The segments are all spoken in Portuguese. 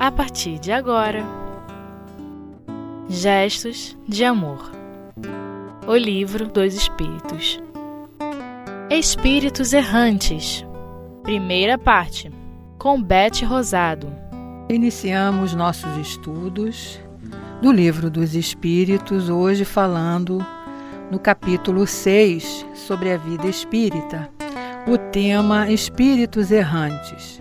a partir de agora. Gestos de Amor. O Livro dos Espíritos. Espíritos Errantes. Primeira parte Com Bete Rosado. Iniciamos nossos estudos do Livro dos Espíritos, hoje falando no capítulo 6 sobre a vida espírita, o tema Espíritos Errantes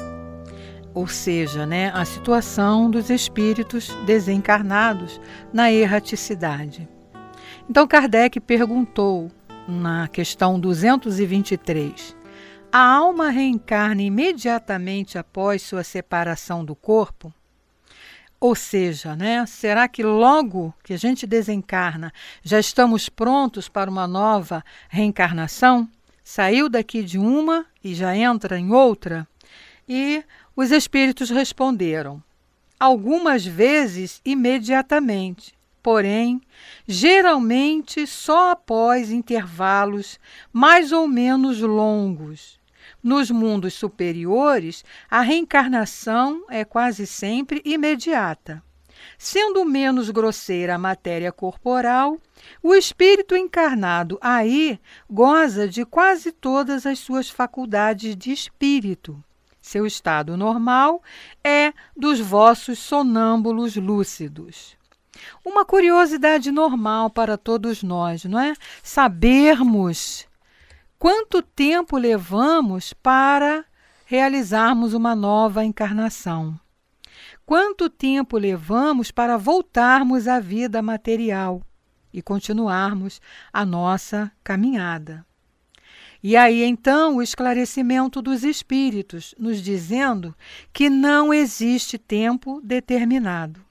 ou seja, né, a situação dos espíritos desencarnados na erraticidade. Então Kardec perguntou na questão 223: a alma reencarna imediatamente após sua separação do corpo? Ou seja, né, será que logo que a gente desencarna já estamos prontos para uma nova reencarnação? Saiu daqui de uma e já entra em outra? E os espíritos responderam, algumas vezes imediatamente, porém, geralmente só após intervalos mais ou menos longos. Nos mundos superiores, a reencarnação é quase sempre imediata. Sendo menos grosseira a matéria corporal, o espírito encarnado aí goza de quase todas as suas faculdades de espírito seu estado normal é dos vossos sonâmbulos lúcidos. Uma curiosidade normal para todos nós, não é? Sabermos quanto tempo levamos para realizarmos uma nova encarnação. Quanto tempo levamos para voltarmos à vida material e continuarmos a nossa caminhada. E aí então o esclarecimento dos espíritos, nos dizendo que não existe tempo determinado.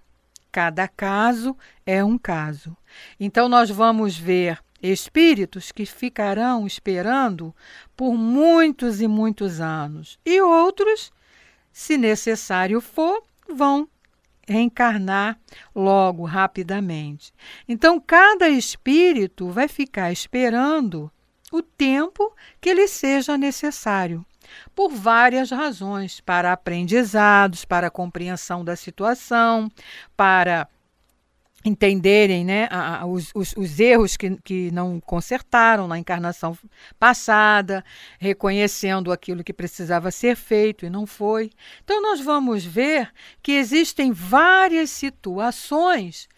Cada caso é um caso. Então nós vamos ver espíritos que ficarão esperando por muitos e muitos anos, e outros, se necessário for, vão reencarnar logo, rapidamente. Então, cada espírito vai ficar esperando o tempo que lhe seja necessário, por várias razões, para aprendizados, para compreensão da situação, para entenderem né, a, os, os, os, erros que, que não consertaram na encarnação passada, reconhecendo aquilo que precisava ser feito e não foi. Então, nós vamos ver que existem várias situações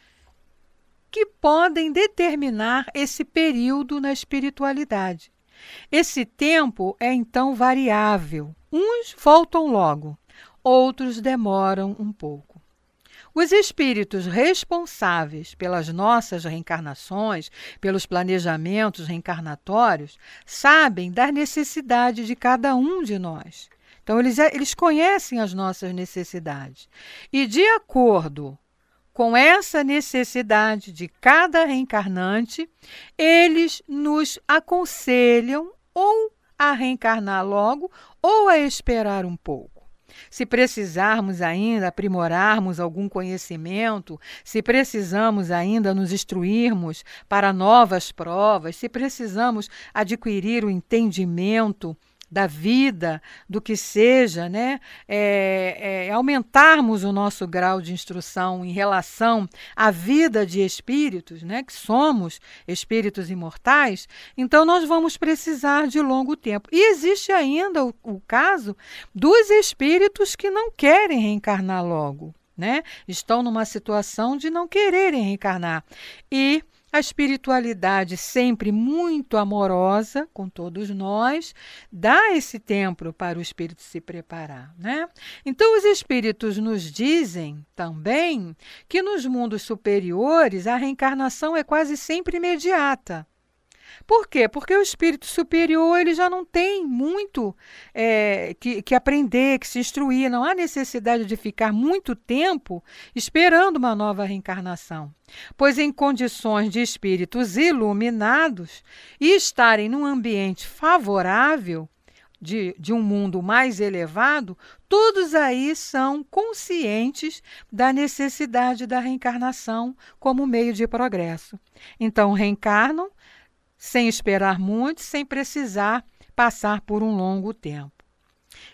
que podem determinar esse período na espiritualidade. Esse tempo é então variável. Uns voltam logo, outros demoram um pouco. Os espíritos responsáveis pelas nossas reencarnações, pelos planejamentos reencarnatórios, sabem da necessidade de cada um de nós. Então, eles, eles conhecem as nossas necessidades. E, de acordo com essa necessidade de cada reencarnante, eles nos aconselham ou a reencarnar logo ou a esperar um pouco. Se precisarmos ainda aprimorarmos algum conhecimento, se precisamos ainda nos instruirmos para novas provas, se precisamos adquirir o entendimento da vida, do que seja, né? É, é, aumentarmos o nosso grau de instrução em relação à vida de espíritos, né? Que somos espíritos imortais, então nós vamos precisar de longo tempo. E existe ainda o, o caso dos espíritos que não querem reencarnar logo. Né? Estão numa situação de não quererem reencarnar. E a espiritualidade, sempre muito amorosa com todos nós, dá esse tempo para o espírito se preparar. Né? Então, os espíritos nos dizem também que nos mundos superiores a reencarnação é quase sempre imediata. Por quê? Porque o espírito superior ele já não tem muito é, que, que aprender, que se instruir. Não há necessidade de ficar muito tempo esperando uma nova reencarnação. Pois, em condições de espíritos iluminados e estarem num ambiente favorável, de, de, um mundo mais elevado, todos aí são conscientes da necessidade da reencarnação como meio de progresso. Então, reencarnam sem esperar muito, sem precisar passar por um longo tempo.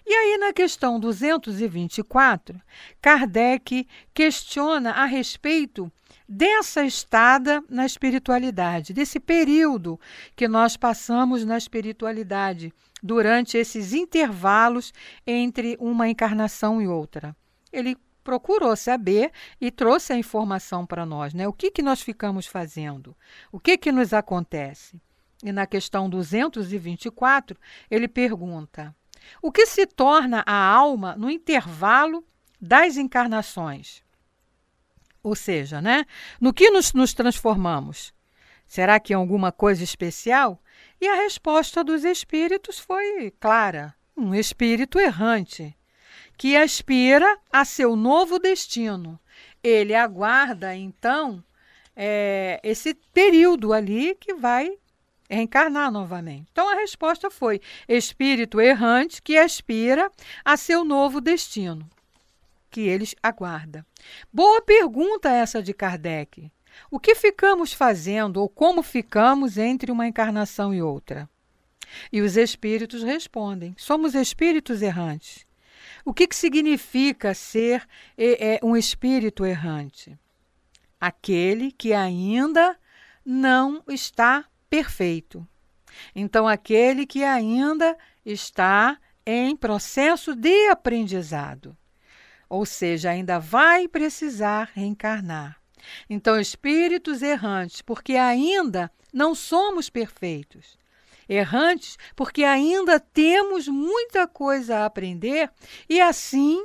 E aí, na questão 224, Kardec questiona a respeito dessa estada na espiritualidade, desse período que nós passamos na espiritualidade durante esses intervalos entre uma encarnação e outra. Ele procurou saber e trouxe a informação para nós, né? O que, que nós ficamos fazendo? O que, que nos acontece? E na questão 224, ele pergunta: o que se torna a alma no intervalo das encarnações? Ou seja, né? No que nos, nos transformamos? Será que em alguma coisa especial? E a resposta dos espíritos foi clara: um espírito errante que aspira a seu novo destino. Ele aguarda, então, é, esse período ali que vai reencarnar novamente. Então a resposta foi: espírito errante que aspira a seu novo destino, que eles aguarda. Boa pergunta essa de Kardec. O que ficamos fazendo ou como ficamos entre uma encarnação e outra? E os espíritos respondem: somos espíritos errantes. O que, que significa ser é, um espírito errante? Aquele que ainda não está perfeito. Então, aquele que ainda está em processo de aprendizado, ou seja, ainda vai precisar reencarnar. Então, espíritos errantes, porque ainda não somos perfeitos errantes, porque ainda temos muita coisa a aprender e assim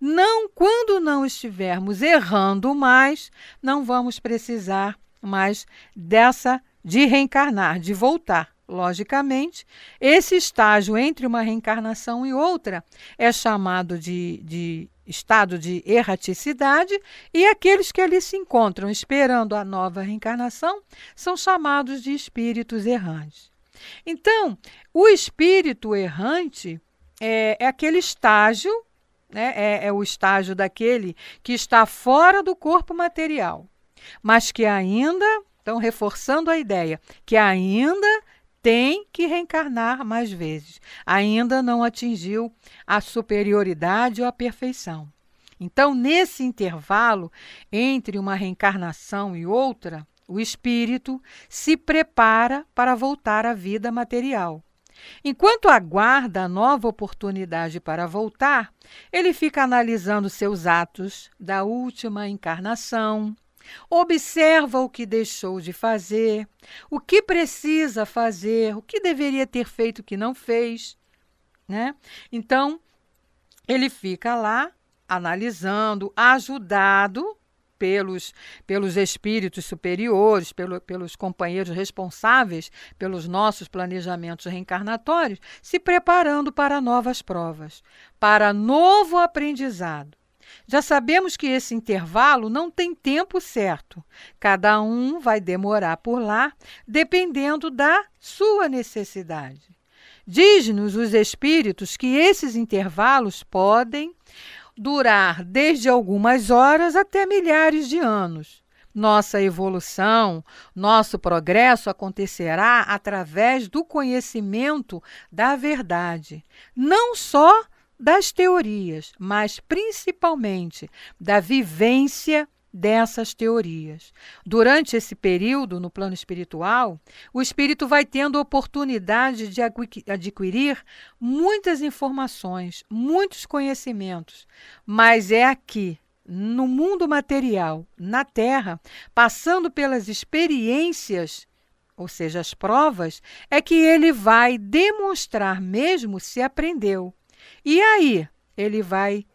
não quando não estivermos errando mais, não vamos precisar mais dessa de reencarnar, de voltar. Logicamente, esse estágio entre uma reencarnação e outra é chamado de, de estado de erraticidade, e aqueles que ali se encontram esperando a nova reencarnação são chamados de espíritos errantes. Então, o espírito errante é, é aquele estágio, né, é, é o estágio daquele que está fora do corpo material, mas que ainda, então reforçando a ideia, que ainda tem que reencarnar mais vezes, ainda não atingiu a superioridade ou a perfeição. Então, nesse intervalo entre uma reencarnação e outra, o espírito se prepara para voltar à vida material. Enquanto aguarda a nova oportunidade para voltar, ele fica analisando seus atos da última encarnação, observa o que deixou de fazer, o que precisa fazer, o que deveria ter feito que não fez, né? Então, ele fica lá analisando, ajudado pelos, pelos espíritos superiores, pelo, pelos companheiros responsáveis pelos nossos planejamentos reencarnatórios, se preparando para novas provas, para novo aprendizado. Já sabemos que esse intervalo não tem tempo certo. Cada um vai demorar por lá, dependendo da sua necessidade. Diz-nos os espíritos que esses intervalos podem durar desde algumas horas até milhares de anos. Nossa evolução, nosso progresso acontecerá através do conhecimento da verdade, não só das teorias, mas principalmente da vivência dessas teorias. Durante esse período, no plano espiritual, o espírito vai tendo oportunidade de adquirir muitas informações, muitos conhecimentos, mas é aqui, no mundo material, na Terra, passando pelas experiências, ou seja, as provas, é que ele vai demonstrar mesmo se aprendeu. E aí, ele vai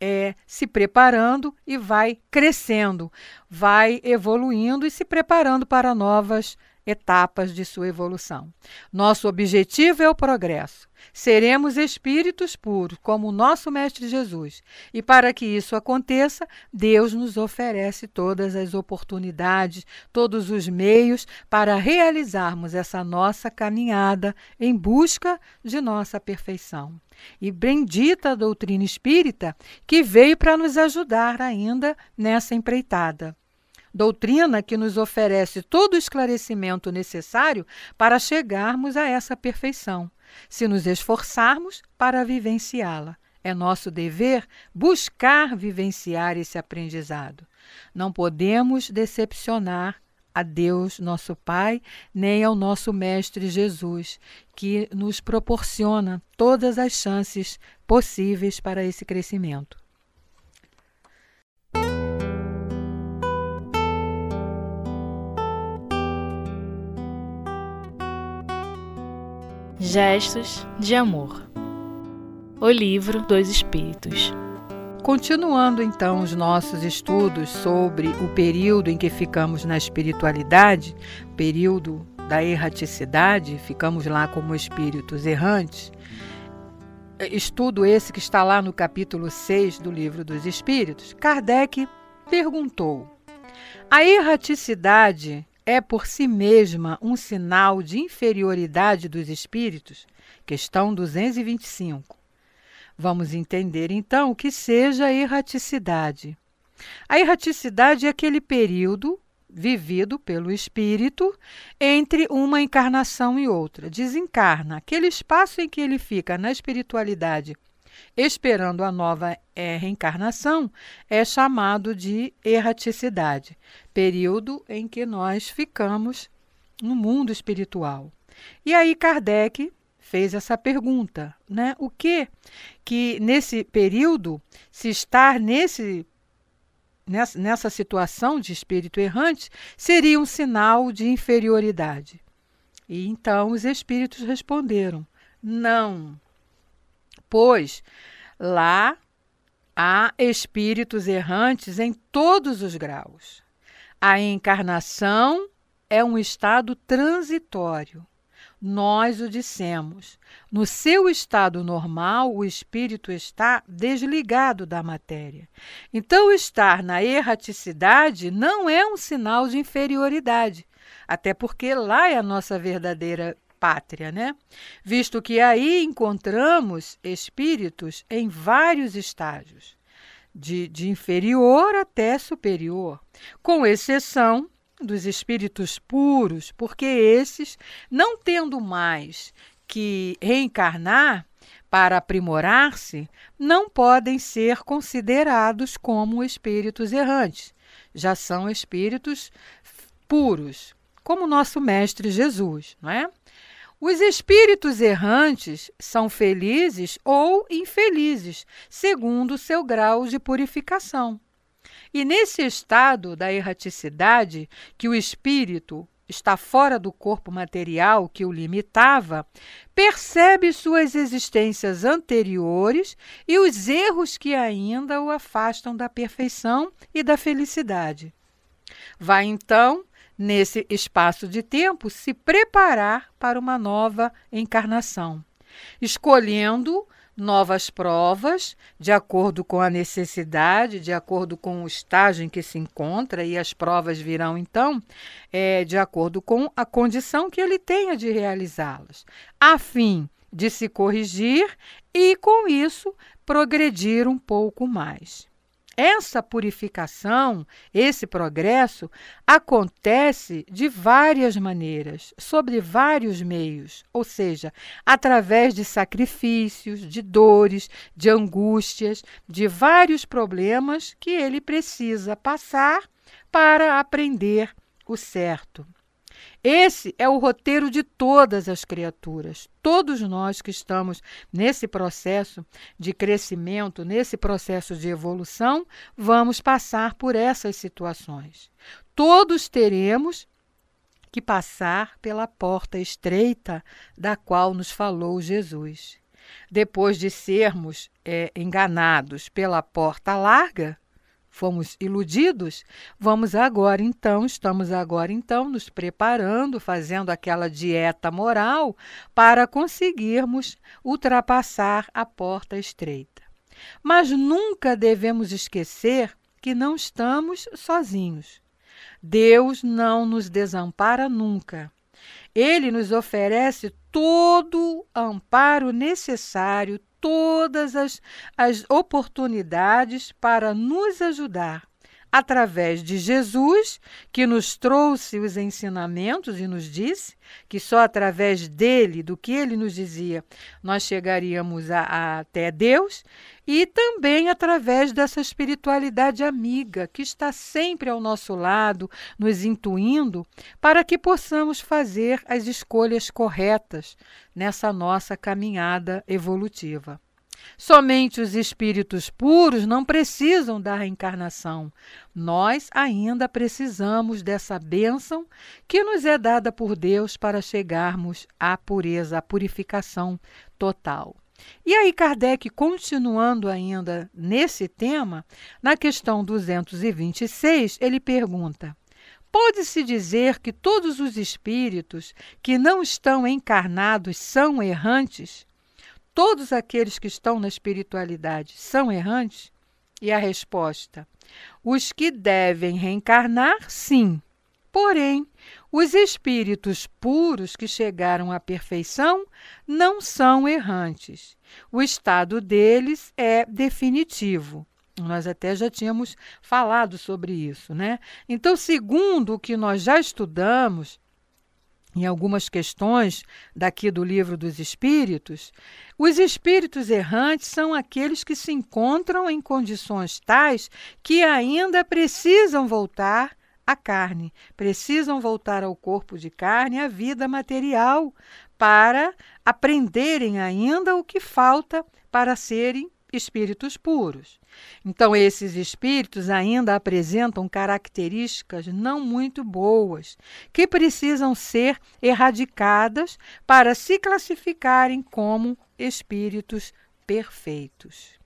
é, se preparando e vai crescendo, vai evoluindo e se preparando para novas etapas de sua evolução. Nosso objetivo é o progresso. Seremos espíritos puros, como o nosso Mestre Jesus. E para que isso aconteça, Deus nos oferece todas as oportunidades, todos os meios para realizarmos essa nossa caminhada em busca de nossa perfeição. E bendita a doutrina espírita que veio para nos ajudar ainda nessa empreitada doutrina que nos oferece todo o esclarecimento necessário para chegarmos a essa perfeição, se nos esforçarmos para vivenciá-la. É nosso dever buscar vivenciar esse aprendizado. Não podemos decepcionar a Deus, nosso Pai, nem ao nosso Mestre Jesus, que nos proporciona todas as chances possíveis para esse crescimento. Gestos de Amor O Livro dos Espíritos Continuando então os nossos estudos sobre o período em que ficamos na espiritualidade, período da erraticidade, ficamos lá como espíritos errantes. Estudo esse que está lá no capítulo 6 do Livro dos Espíritos. Kardec perguntou: A erraticidade é por si mesma um sinal de inferioridade dos espíritos? Questão 225. Vamos entender então o que seja a erraticidade. A erraticidade é aquele período vivido pelo espírito entre uma encarnação e outra. Desencarna, aquele espaço em que ele fica na espiritualidade esperando a nova é, reencarnação, é chamado de erraticidade, período em que nós ficamos no mundo espiritual. E aí Kardec fez essa pergunta, né? O que que nesse período, se estar nesse nessa, nessa situação de espírito errante, seria um sinal de inferioridade? E então os espíritos responderam: não, pois lá há espíritos errantes em todos os graus. A encarnação é um estado transitório nós o dissemos. No seu estado normal, o espírito está desligado da matéria. Então, estar na erraticidade não é um sinal de inferioridade, até porque lá é a nossa verdadeira pátria, né? Visto que aí encontramos espíritos em vários estágios, de, de inferior até superior, com exceção dos espíritos puros, porque esses, não tendo mais que reencarnar para aprimorar-se, não podem ser considerados como espíritos errantes. Já são espíritos puros, como nosso mestre Jesus, não é? Os espíritos errantes são felizes ou infelizes, segundo seu grau de purificação. E nesse estado da erraticidade, que o espírito está fora do corpo material que o limitava, percebe suas existências anteriores e os erros que ainda o afastam da perfeição e da felicidade. Vai então, nesse espaço de tempo, se preparar para uma nova encarnação, escolhendo novas provas, de acordo com a necessidade, de acordo com o estágio em que se encontra, e as provas virão então é, de acordo com a condição que ele tenha de realizá-las, a fim de se corrigir e, com isso, progredir um pouco mais. Essa purificação, esse progresso, acontece de várias maneiras, sobre vários meios, ou seja, através de sacrifícios, de dores, de angústias, de vários problemas que ele precisa passar para aprender o certo. Esse é o roteiro de todas as criaturas. Todos nós que estamos nesse processo de crescimento, nesse processo de evolução, vamos passar por essas situações. Todos teremos que passar pela porta estreita da qual nos falou Jesus. Depois de sermos é, enganados pela porta larga, fomos iludidos, vamos agora então, estamos agora então nos preparando, fazendo aquela dieta moral para conseguirmos ultrapassar a porta estreita. Mas nunca devemos esquecer que não estamos sozinhos. Deus não nos desampara nunca. Ele nos oferece todo o amparo necessário, todas as, as oportunidades para nos ajudar através de Jesus, que nos trouxe os ensinamentos e nos disse que só através dele, do que ele nos dizia, nós chegaríamos a, a, até Deus, e também através dessa espiritualidade amiga que está sempre ao nosso lado, nos intuindo, para que possamos fazer as escolhas corretas nessa nossa caminhada evolutiva. Somente os espíritos puros não precisam da reencarnação. Nós ainda precisamos dessa bênção que nos é dada por Deus para chegarmos à pureza, à purificação total. E aí, Kardec, continuando ainda nesse tema, na questão 226, ele pergunta: Pode-se dizer que todos os espíritos que não estão encarnados são errantes? Todos aqueles que estão na espiritualidade são errantes? E a resposta: os que devem reencarnar, sim. Porém, os espíritos puros que chegaram à perfeição não são errantes. O estado deles é definitivo. Nós até já tínhamos falado sobre isso, né? Então, segundo o que nós já estudamos, em algumas questões daqui do livro dos Espíritos, os espíritos errantes são aqueles que se encontram em condições tais que ainda precisam voltar à carne, precisam voltar ao corpo de carne, à vida material, para aprenderem ainda o que falta para serem espíritos puros. Então, esses espíritos ainda apresentam características não muito boas, que precisam ser erradicadas para se classificarem como espíritos perfeitos.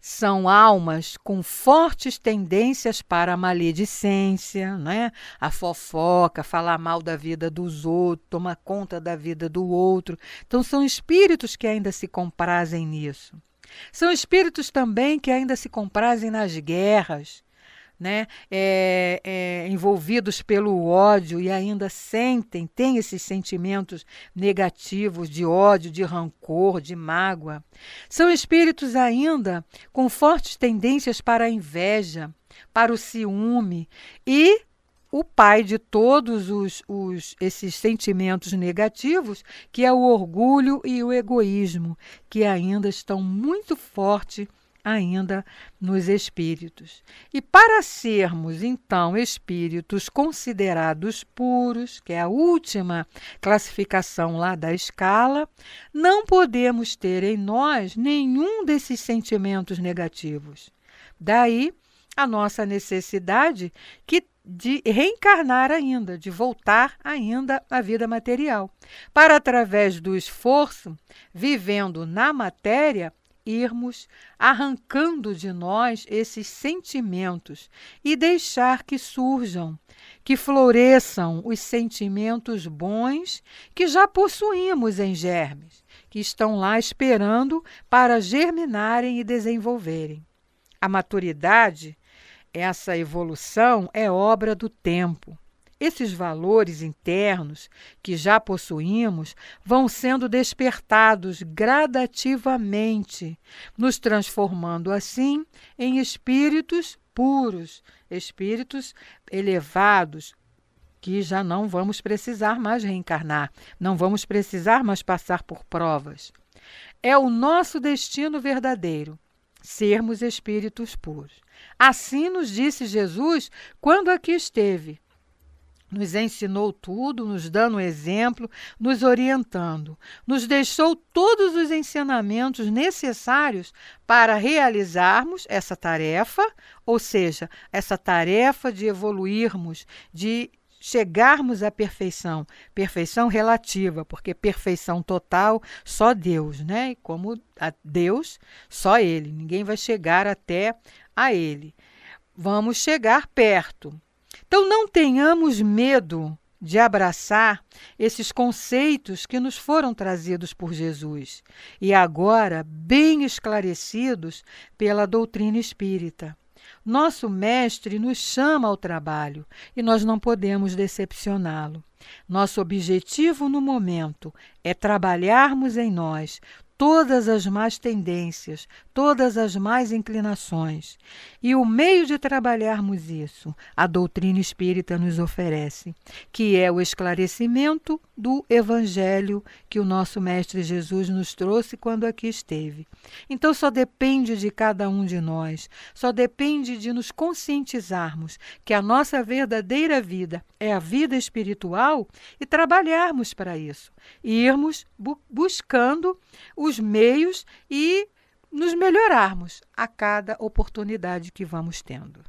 São almas com fortes tendências para a maledicência, né? a fofoca, falar mal da vida dos outros, tomar conta da vida do outro. Então, são espíritos que ainda se comprazem nisso. São espíritos também que ainda se comprazem nas guerras, né? É, é, envolvidos pelo ódio e ainda sentem, têm esses sentimentos negativos de ódio, de rancor, de mágoa. São espíritos ainda com fortes tendências para a inveja, para o ciúme e o pai de todos os, os, esses sentimentos negativos, que é o orgulho e o egoísmo, que ainda estão muito fortes ainda nos espíritos. E para sermos então espíritos considerados puros, que é a última classificação lá da escala, não podemos ter em nós nenhum desses sentimentos negativos. Daí a nossa necessidade que de reencarnar ainda, de voltar ainda à vida material, para através do esforço, vivendo na matéria, irmos arrancando de nós esses sentimentos e deixar que surjam, que floresçam os sentimentos bons que já possuímos em germes, que estão lá esperando para germinarem e desenvolverem. A maturidade essa evolução é obra do tempo. Esses valores internos que já possuímos vão sendo despertados gradativamente, nos transformando assim em espíritos puros, espíritos elevados, que já não vamos precisar mais reencarnar, não vamos precisar mais passar por provas. É o nosso destino verdadeiro sermos espíritos puros. Assim nos disse Jesus quando aqui esteve. Nos ensinou tudo, nos dando exemplo, nos orientando. Nos deixou todos os ensinamentos necessários para realizarmos essa tarefa, ou seja, essa tarefa de evoluirmos, de chegarmos à perfeição, perfeição relativa, porque perfeição total só Deus, né? E como Deus, só ele, ninguém vai chegar até a ele. Vamos chegar perto. Então não tenhamos medo de abraçar esses conceitos que nos foram trazidos por Jesus e agora bem esclarecidos pela doutrina espírita. Nosso mestre nos chama ao trabalho e nós não podemos decepcioná-lo. Nosso objetivo no momento é trabalharmos em nós todas as más tendências, todas as más inclinações. E o meio de trabalharmos isso, a doutrina espírita nos oferece, que é o esclarecimento do evangelho que o nosso mestre Jesus nos trouxe quando aqui esteve. Então só depende de cada um de nós, só depende de nos conscientizarmos que a nossa verdadeira vida é a vida espiritual e trabalharmos para isso, irmos bu buscando os meios e nos melhorarmos a cada oportunidade que vamos tendo.